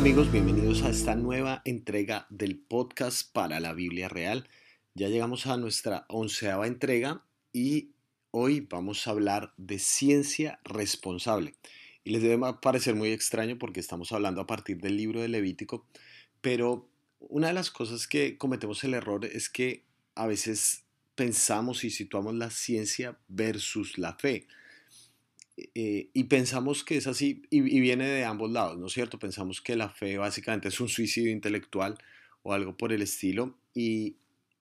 amigos, bienvenidos a esta nueva entrega del podcast para la Biblia Real. Ya llegamos a nuestra onceava entrega y hoy vamos a hablar de ciencia responsable. Y les debe parecer muy extraño porque estamos hablando a partir del libro de Levítico, pero una de las cosas que cometemos el error es que a veces pensamos y situamos la ciencia versus la fe. Eh, y pensamos que es así y, viene de ambos lados, ¿no es cierto? Pensamos que la fe básicamente es un suicidio intelectual o algo por el estilo y,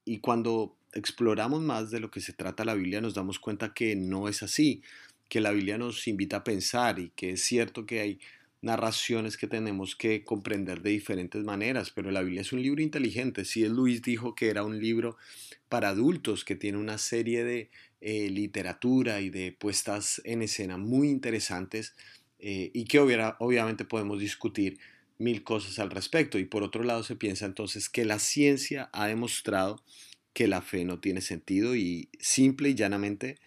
y cuando exploramos más de lo que se trata la Biblia nos damos cuenta que no es así, que la Biblia nos invita a pensar y que es cierto que hay narraciones que tenemos que comprender de diferentes maneras, pero la Biblia es un libro inteligente. Si es Luis dijo que era un libro para adultos, que tiene una serie de eh, literatura y de puestas en escena muy interesantes eh, y que obviamente podemos discutir mil cosas al respecto. Y por otro lado se piensa entonces que la ciencia ha demostrado que la fe no tiene sentido y simple y llanamente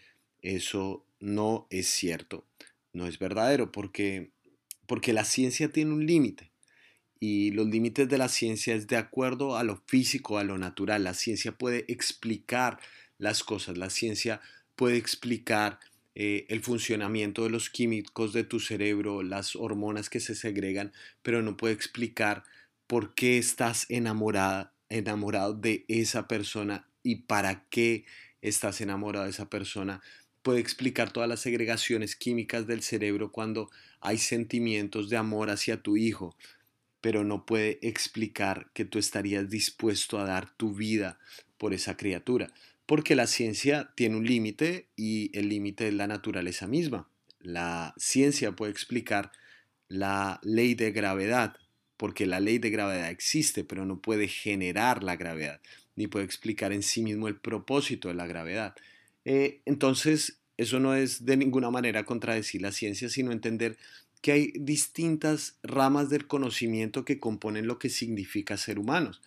eso no es cierto, no es verdadero, porque porque la ciencia tiene un límite y los límites de la ciencia es de acuerdo a lo físico, a lo natural. La ciencia puede explicar las cosas, la ciencia puede explicar eh, el funcionamiento de los químicos de tu cerebro, las hormonas que se segregan, pero no puede explicar por qué estás enamorada, enamorado de esa persona y para qué estás enamorado de esa persona puede explicar todas las segregaciones químicas del cerebro cuando hay sentimientos de amor hacia tu hijo, pero no puede explicar que tú estarías dispuesto a dar tu vida por esa criatura, porque la ciencia tiene un límite y el límite es la naturaleza misma. La ciencia puede explicar la ley de gravedad, porque la ley de gravedad existe, pero no puede generar la gravedad, ni puede explicar en sí mismo el propósito de la gravedad. Eh, entonces, eso no es de ninguna manera contradecir la ciencia, sino entender que hay distintas ramas del conocimiento que componen lo que significa ser humanos.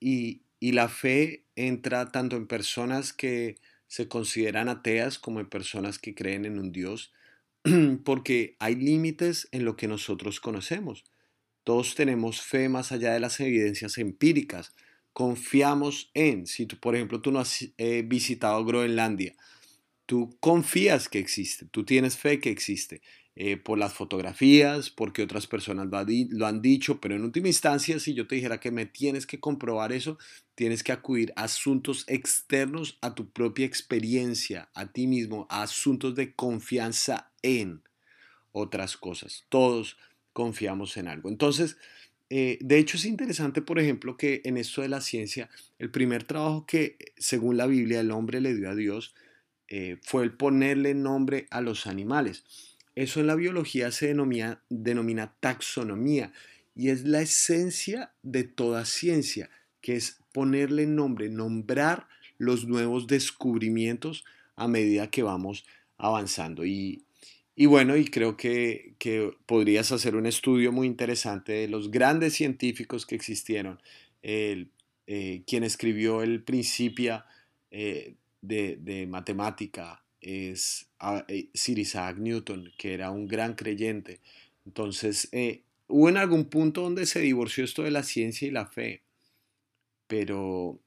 Y, y la fe entra tanto en personas que se consideran ateas como en personas que creen en un Dios, porque hay límites en lo que nosotros conocemos. Todos tenemos fe más allá de las evidencias empíricas. Confiamos en, si por ejemplo, tú no has eh, visitado Groenlandia, tú confías que existe, tú tienes fe que existe. Eh, por las fotografías, porque otras personas lo, han dicho, pero en última instancia, si yo te dijera que me tienes que comprobar eso, tienes que acudir a asuntos externos a tu propia experiencia, a ti mismo, a asuntos de confianza en otras cosas. Todos confiamos en algo. Entonces, eh, de hecho es interesante, por ejemplo, que en esto de la ciencia, el primer trabajo que, según la Biblia, el hombre le dio a Dios, eh, fue el ponerle nombre a los animales. Eso en la biología se denomina, denomina taxonomía y es la esencia de toda ciencia, que es ponerle nombre, nombrar los nuevos descubrimientos a medida que vamos avanzando. Y, bueno, y creo que, podrías hacer un estudio muy interesante de los grandes científicos que existieron. El, eh, quien escribió el Principia eh, de, matemática es eh, Sir Isaac Newton, que era un gran creyente. Entonces, eh, hubo en algún punto donde se divorció esto de la ciencia y la fe, pero,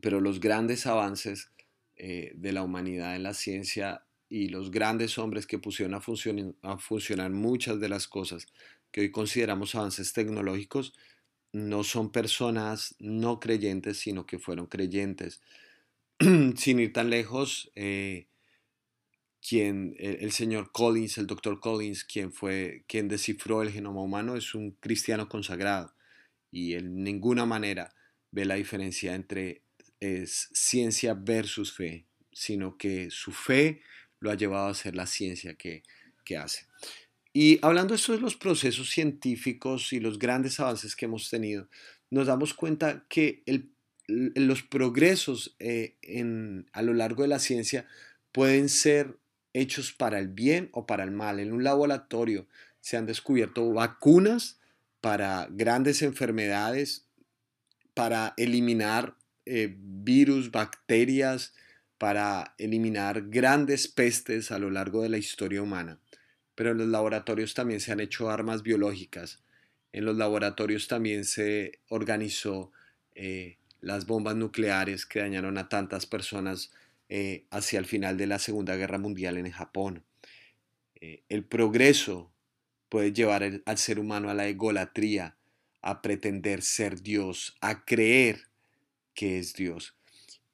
pero los grandes avances eh, de la humanidad en la ciencia y los grandes hombres que pusieron a funcionar muchas de las cosas que hoy consideramos avances tecnológicos, no son personas no creyentes, sino que fueron creyentes. sin ir tan lejos, eh, quien, el, señor Collins, el doctor Collins, quien fue quien descifró el genoma humano, es un cristiano consagrado y en ninguna manera ve la diferencia entre ciencia versus fe, sino que su fe lo ha llevado a ser la ciencia que, que hace. Y hablando de de los procesos científicos y los grandes avances que hemos tenido, nos damos cuenta que el los progresos eh, a lo largo de la ciencia pueden ser hechos para el bien o para el mal. En un laboratorio se han descubierto vacunas para grandes enfermedades, para eliminar eh, virus, bacterias, para eliminar grandes pestes a lo largo de la historia humana. Pero en los laboratorios también se han hecho armas biológicas En los laboratorios también se organizó eh, las bombas nucleares que dañaron a tantas personas eh, hacia el final de la Segunda Guerra Mundial en Japón. Eh, el progreso puede llevar al ser humano a la egolatría, a pretender ser Dios, a creer que es Dios.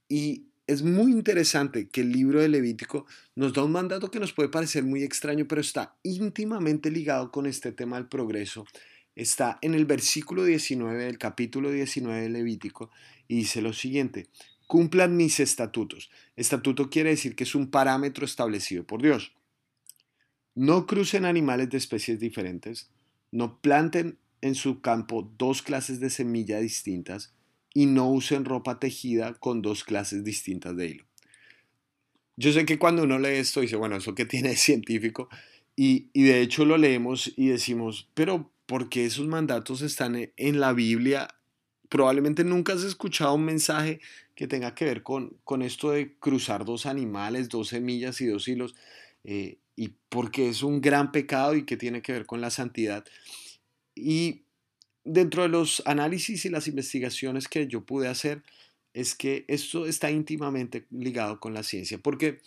Y es muy interesante que el libro de Levítico nos da un mandato que nos puede parecer muy extraño, pero está íntimamente ligado con este tema del progreso. Está en el versículo 19 del capítulo 19 de Levítico y dice lo siguiente, cumplan mis estatutos. Estatuto quiere decir que es un parámetro establecido por Dios. No crucen animales de especies diferentes, no planten en su campo dos clases de semilla distintas, y no usen ropa tejida con dos clases distintas de hilo. Yo sé que cuando uno lee esto dice, bueno, eso que tiene es científico, y, de hecho lo leemos y decimos, pero ¿por qué esos mandatos están e, en la Biblia? Probablemente nunca has escuchado un mensaje que tenga que ver con, con esto de cruzar dos animales, dos semillas y dos hilos, eh, y porque es un gran pecado y que tiene que ver con la santidad. Y dentro de los análisis y las investigaciones que yo pude hacer, es que esto está íntimamente ligado con la ciencia, porque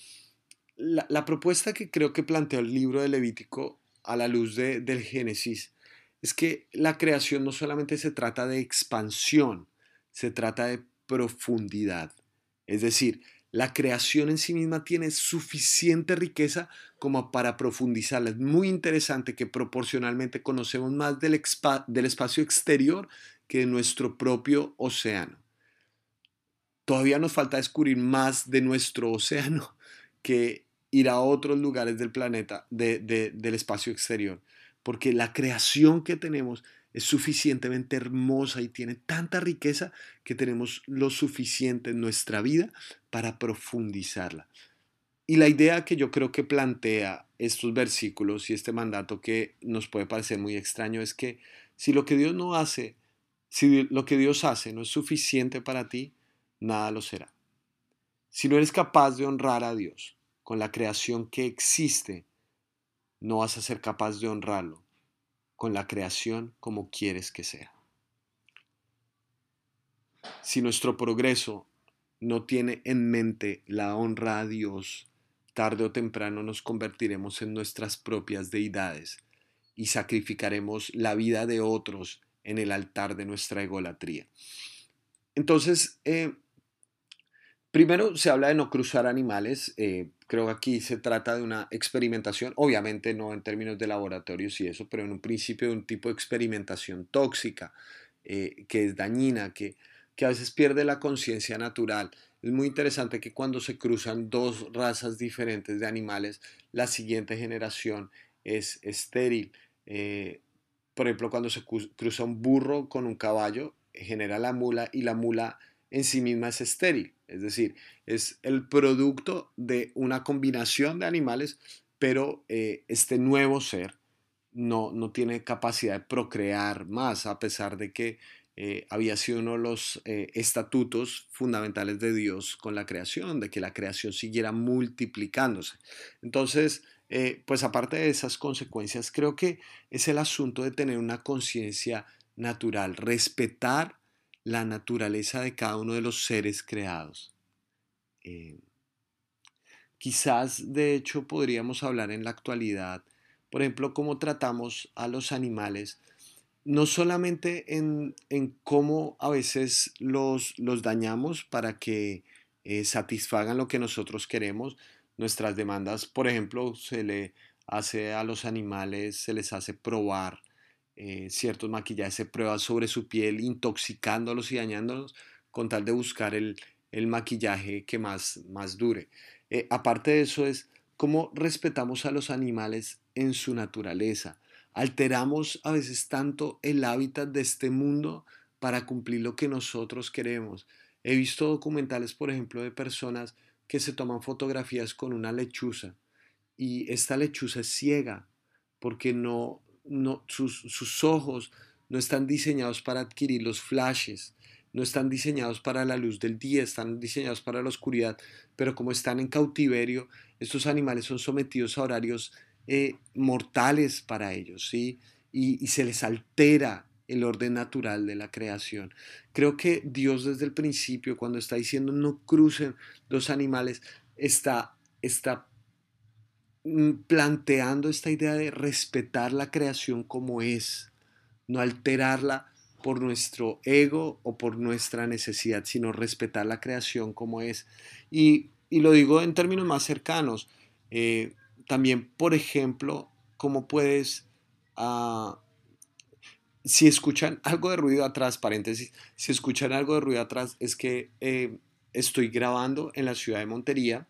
la, propuesta que creo que planteó el libro de Levítico a la luz del Génesis es que la creación no solamente se trata de expansión, se trata de profundidad. Es decir, la creación en sí misma tiene suficiente riqueza como para profundizarla. Es muy interesante que proporcionalmente conocemos más del, espacio exterior que de nuestro propio océano. Todavía nos falta descubrir más de nuestro océano que ir a otros lugares del planeta, del espacio exterior, porque la creación que tenemos es suficientemente hermosa y tiene tanta riqueza que tenemos lo suficiente en nuestra vida para profundizarla. Y la idea que yo creo que plantea estos versículos y este mandato que nos puede parecer muy extraño es que si lo que Dios no hace, si lo que Dios hace no es suficiente para ti, nada lo será. Si no eres capaz de honrar a Dios con la creación que existe, no vas a ser capaz de honrarlo con la creación como quieres que sea. Si nuestro progreso no tiene en mente la honra a Dios, tarde o temprano nos convertiremos en nuestras propias deidades y sacrificaremos la vida de otros en el altar de nuestra egolatría. Entonces, eh, primero se habla de no cruzar animales. Eh, Creo que aquí se trata de una experimentación, obviamente no en términos de laboratorios y eso, pero en un principio de un tipo de experimentación tóxica, eh, que es dañina, que, que a veces pierde la conciencia natural. Es muy interesante que cuando se cruzan dos razas diferentes de animales, la siguiente generación es estéril. Eh, por ejemplo, cuando se cruza un burro con un caballo, genera la mula y la mula en sí misma es estéril, es decir, es el producto de una combinación de animales, pero eh, este nuevo ser no, no, tiene capacidad de procrear más, a pesar de que eh, había sido uno de los eh, estatutos fundamentales de Dios con la creación, de que la creación siguiera multiplicándose. Entonces, pues aparte de esas consecuencias, creo que es el asunto de tener una conciencia natural, respetar la naturaleza de cada uno de los seres creados. Eh, quizás, de hecho, podríamos hablar en la actualidad, por ejemplo, cómo tratamos a los animales, no solamente en, cómo a veces los, los dañamos para que eh, satisfagan lo que nosotros queremos, nuestras demandas, por ejemplo, se le hace a los animales, se les hace probar eh, ciertos maquillajes se prueban sobre su piel, intoxicándolos y dañándolos con tal de buscar el, maquillaje que más, más dure. Eh, aparte de eso es cómo respetamos a los animales en su naturaleza. Alteramos a veces tanto el hábitat de este mundo para cumplir lo que nosotros queremos. He visto documentales, por ejemplo, de personas que se toman fotografías con una lechuza y esta lechuza es ciega porque no, sus, ojos no están diseñados para adquirir los flashes, no están diseñados para la luz del día, están diseñados para la oscuridad, pero como están en cautiverio, estos animales son sometidos a horarios eh, mortales para ellos, ¿sí? y, y se les altera el orden natural de la creación. Creo que Dios desde el principio, cuando está diciendo no crucen los animales, está, está planteando esta idea de respetar la creación como es, no alterarla por nuestro ego o por nuestra necesidad, sino respetar la creación como es. Y, lo digo en términos más cercanos. Eh, también, por ejemplo, cómo puedes ah, si escuchan algo de ruido atrás, paréntesis, si escuchan algo de ruido atrás, es que eh, estoy grabando en la ciudad de Montería,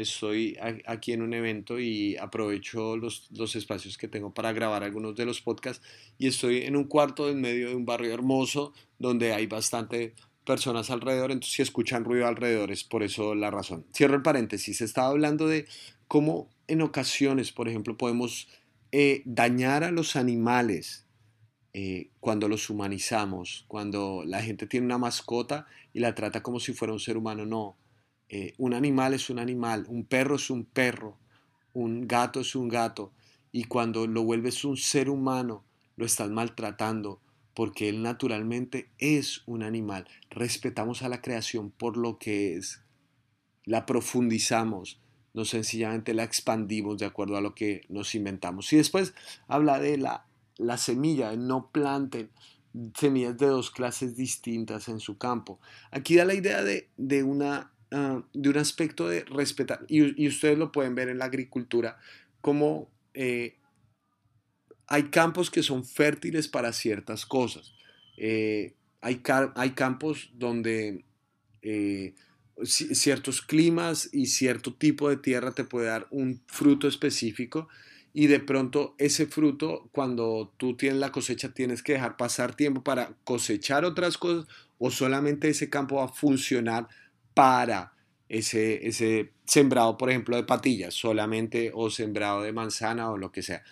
estoy aquí en un evento y aprovecho los, los, espacios que tengo para grabar algunos de los podcasts y estoy en un cuarto en medio de un barrio hermoso donde hay bastante personas alrededor, entonces si escuchan ruido alrededor es por eso la razón. Cierro el paréntesis, estaba hablando de cómo en ocasiones, por ejemplo, podemos eh, dañar a los animales eh, cuando los humanizamos, cuando la gente tiene una mascota y la trata como si fuera un ser humano. No, eh, un animal es un animal, un perro es un perro, un gato es un gato. Y cuando lo vuelves un ser humano, lo estás maltratando porque él naturalmente es un animal. Respetamos a la creación por lo que es. La profundizamos, no sencillamente la expandimos de acuerdo a lo que nos inventamos. Y después habla de la la semilla, no planten semillas de dos clases distintas en su campo. Aquí da la idea de, una, ah, de un aspecto de respetar, y, ustedes lo pueden ver en la agricultura, como eh, hay campos que son fértiles para ciertas cosas. Eh, hay, hay, campos donde eh, ciertos climas y cierto tipo de tierra te puede dar un fruto específico y de pronto ese fruto, cuando tú tienes la cosecha, tienes que dejar pasar tiempo para cosechar otras cosas o solamente ese campo va a funcionar para ese, ese sembrado, por ejemplo, de patillas, solamente o sembrado de manzana o lo que sea.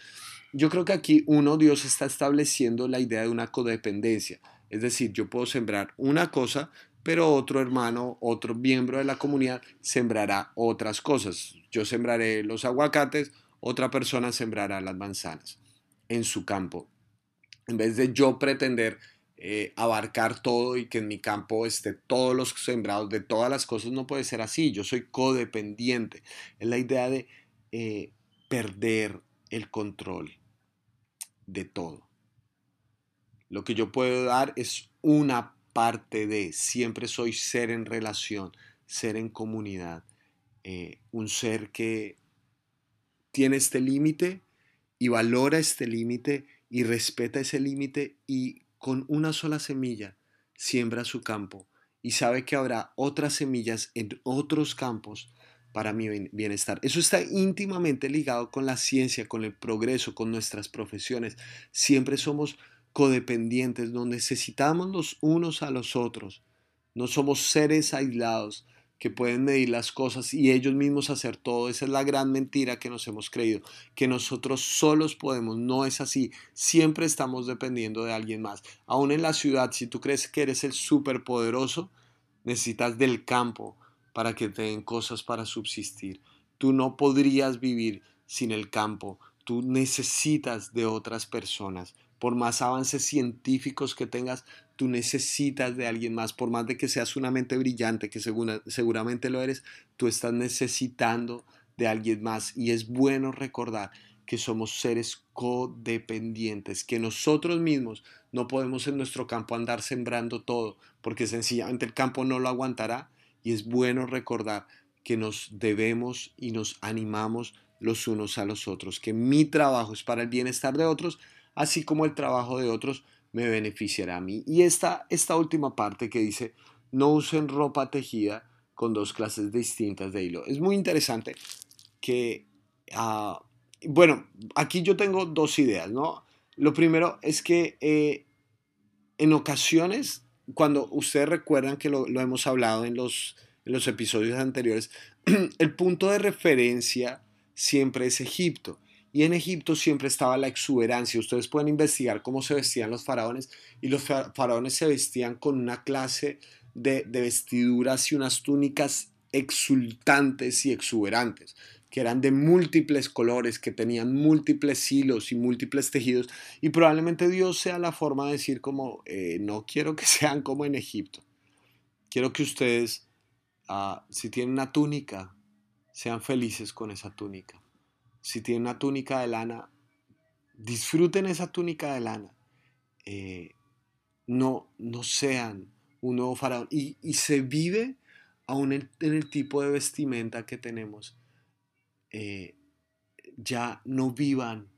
Yo creo que aquí uno, Dios está estableciendo la idea de una codependencia. Es decir, yo puedo sembrar una cosa, pero otro hermano, otro miembro de la comunidad sembrará otras cosas. Yo sembraré los aguacates, otra persona sembrará las manzanas en su campo. En vez de yo pretender eh, abarcar todo y que en mi campo esté todos los sembrados de todas las cosas, no puede ser así. Yo soy codependiente. Es la idea de eh, perder el control de todo. Lo que yo puedo dar es una parte de, siempre soy ser en relación, ser en comunidad, eh, un ser que tiene este límite y valora este límite y respeta ese límite y con una sola semilla siembra su campo y sabe que habrá otras semillas en otros campos para mi bienestar. Eso está íntimamente ligado con la ciencia, con el progreso, con nuestras profesiones. Siempre somos codependientes, no necesitamos los unos a los otros. No somos seres aislados, que pueden medir las cosas y ellos mismos hacer todo. Esa es la gran mentira que nos hemos creído, que nosotros solos podemos. No es así. Siempre estamos dependiendo de alguien más. Aún en la ciudad, si tú crees que eres el superpoderoso, necesitas del campo para que te den cosas para subsistir. Tú no podrías vivir sin el campo. Tú necesitas de otras personas. Por más avances científicos que tengas, tú necesitas de alguien más, por más de que seas una mente brillante, que seguramente lo eres, tú estás necesitando de alguien más. Y es bueno recordar que somos seres codependientes, que nosotros mismos no podemos en nuestro campo andar sembrando todo, porque sencillamente el campo no lo aguantará. Y es bueno recordar que nos debemos y nos animamos los unos a los otros, que mi trabajo es para el bienestar de otros, así como el trabajo de otros me beneficiará a mí. Y esta, esta última parte que dice, no usen ropa tejida con dos clases distintas de hilo. Es muy interesante que, ah, bueno, aquí yo tengo dos ideas, ¿no? Lo primero es que eh, en ocasiones, cuando ustedes recuerdan que lo, hemos hablado en los, en los episodios anteriores, el punto de referencia siempre es Egipto. Y en Egipto siempre estaba la exuberancia. Ustedes pueden investigar cómo se vestían los faraones y los faraones se vestían con una clase de, vestiduras y unas túnicas exultantes y exuberantes, que eran de múltiples colores, que tenían múltiples hilos y múltiples tejidos. Y probablemente Dios sea la forma de decir como, eh, no quiero que sean como en Egipto. Quiero que ustedes, ah, si tienen una túnica, sean felices con esa túnica. Si tienen una túnica de lana, disfruten esa túnica de lana. Eh, no, no sean un nuevo faraón. Y, se vive aún en, el tipo de vestimenta que tenemos. Eh, ya no vivan.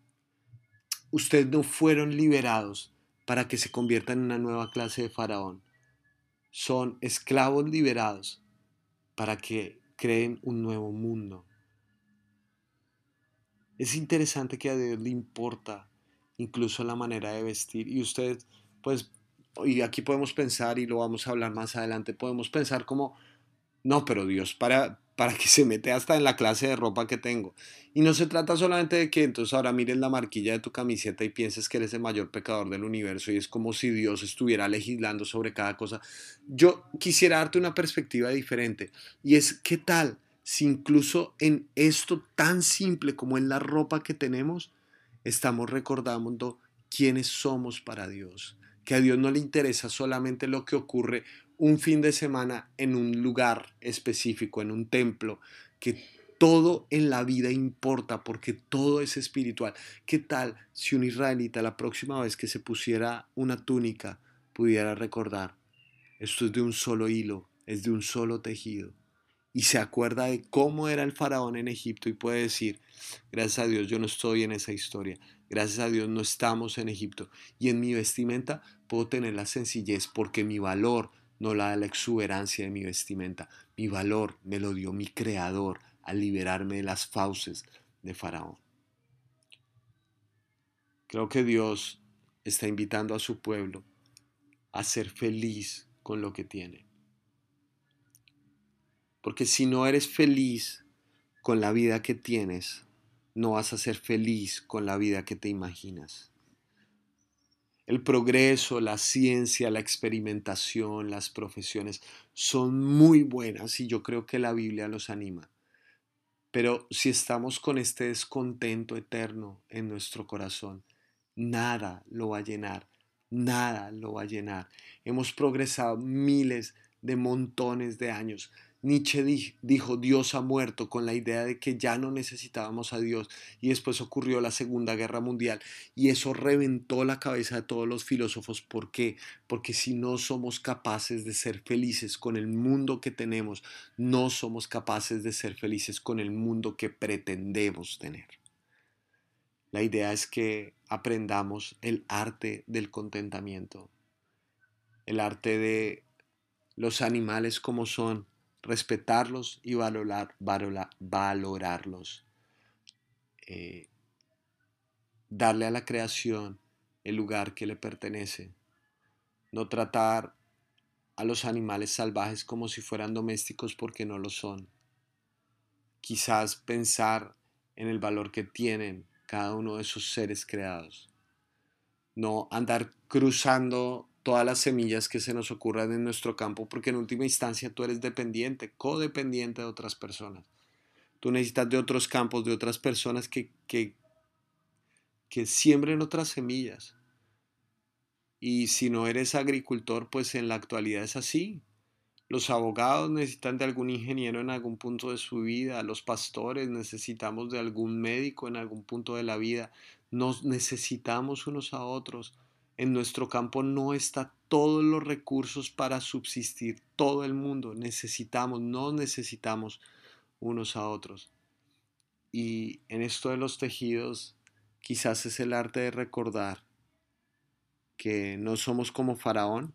Ustedes no fueron liberados para que se conviertan en una nueva clase de faraón. Son esclavos liberados para que creen un nuevo mundo. Es interesante que a Dios le importa incluso la manera de vestir. Y ustedes, pues, y aquí podemos pensar, y lo vamos a hablar más adelante, podemos pensar como, no, pero Dios, para, para que se mete hasta en la clase de ropa que tengo. Y no se trata solamente de que entonces ahora mires la marquilla de tu camiseta y pienses que eres el mayor pecador del universo y es como si Dios estuviera legislando sobre cada cosa. Yo quisiera darte una perspectiva diferente y es qué tal si incluso en esto tan simple como en la ropa que tenemos, estamos recordando quiénes somos para Dios, que a Dios no le interesa solamente lo que ocurre un fin de semana en un lugar específico, en un templo, que todo en la vida importa porque todo es espiritual. ¿Qué tal si un israelita la próxima vez que se pusiera una túnica pudiera recordar, esto es de un solo hilo, es de un solo tejido? Y se acuerda de cómo era el faraón en Egipto y puede decir, gracias a Dios yo no estoy en esa historia, gracias a Dios no estamos en Egipto. Y en mi vestimenta puedo tener la sencillez porque mi valor no la da la exuberancia de mi vestimenta. Mi valor me lo dio mi creador al liberarme de las fauces de Faraón. Creo que Dios está invitando a su pueblo a ser feliz con lo que tiene. Porque si no eres feliz con la vida que tienes, no vas a ser feliz con la vida que te imaginas. El progreso, la ciencia, la experimentación, las profesiones son muy buenas y yo creo que la Biblia los anima. Pero si estamos con este descontento eterno en nuestro corazón, nada lo va a llenar, nada lo va a llenar. Hemos progresado miles de montones de años, Nietzsche dijo Dios ha muerto con la idea de que ya no necesitábamos a Dios y después ocurrió la Segunda Guerra Mundial y eso reventó la cabeza de todos los filósofos. ¿Por qué? Porque si no somos capaces de ser felices con el mundo que tenemos, no somos capaces de ser felices con el mundo que pretendemos tener. La idea es que aprendamos el arte del contentamiento, el arte de los animales como son, respetarlos y valorar, valorarlos. Eh, darle a la creación el lugar que le pertenece. No tratar a los animales salvajes como si fueran domésticos porque no lo son. Quizás pensar en el valor que tienen cada uno de esos seres creados. No andar cruzando todas las semillas que se nos ocurran en nuestro campo, porque en última instancia tú eres dependiente, codependiente de otras personas. Tú necesitas de otros campos, de otras personas que, que, que siembren otras semillas. Y si no eres agricultor, pues en la actualidad es así. Los abogados necesitan de algún ingeniero en algún punto de su vida, los pastores necesitamos de algún médico en algún punto de la vida, nos necesitamos unos a otros en nuestro campo no está todos los recursos para subsistir todo el mundo. Necesitamos, no necesitamos unos a otros. Y en esto de los tejidos, quizás es el arte de recordar que no somos como Faraón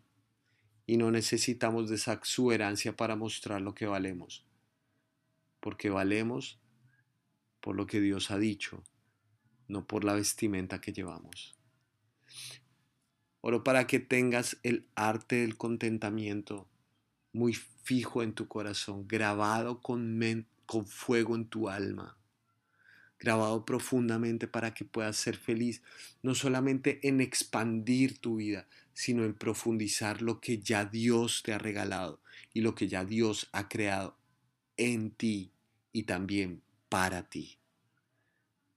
y no necesitamos de esa exuberancia para mostrar lo que valemos, porque valemos por lo que Dios ha dicho, no por la vestimenta que llevamos. Oro para que tengas el arte del contentamiento muy fijo en tu corazón, grabado con, con fuego en tu alma, grabado profundamente para que puedas ser feliz, no solamente en expandir tu vida, sino en profundizar lo que ya Dios te ha regalado y lo que ya Dios ha creado en ti y también para ti.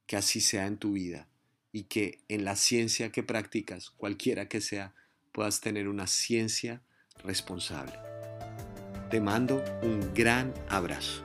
Que así sea en tu vida y que en la ciencia que practicas, cualquiera que sea, puedas tener una ciencia responsable. Te mando un gran abrazo.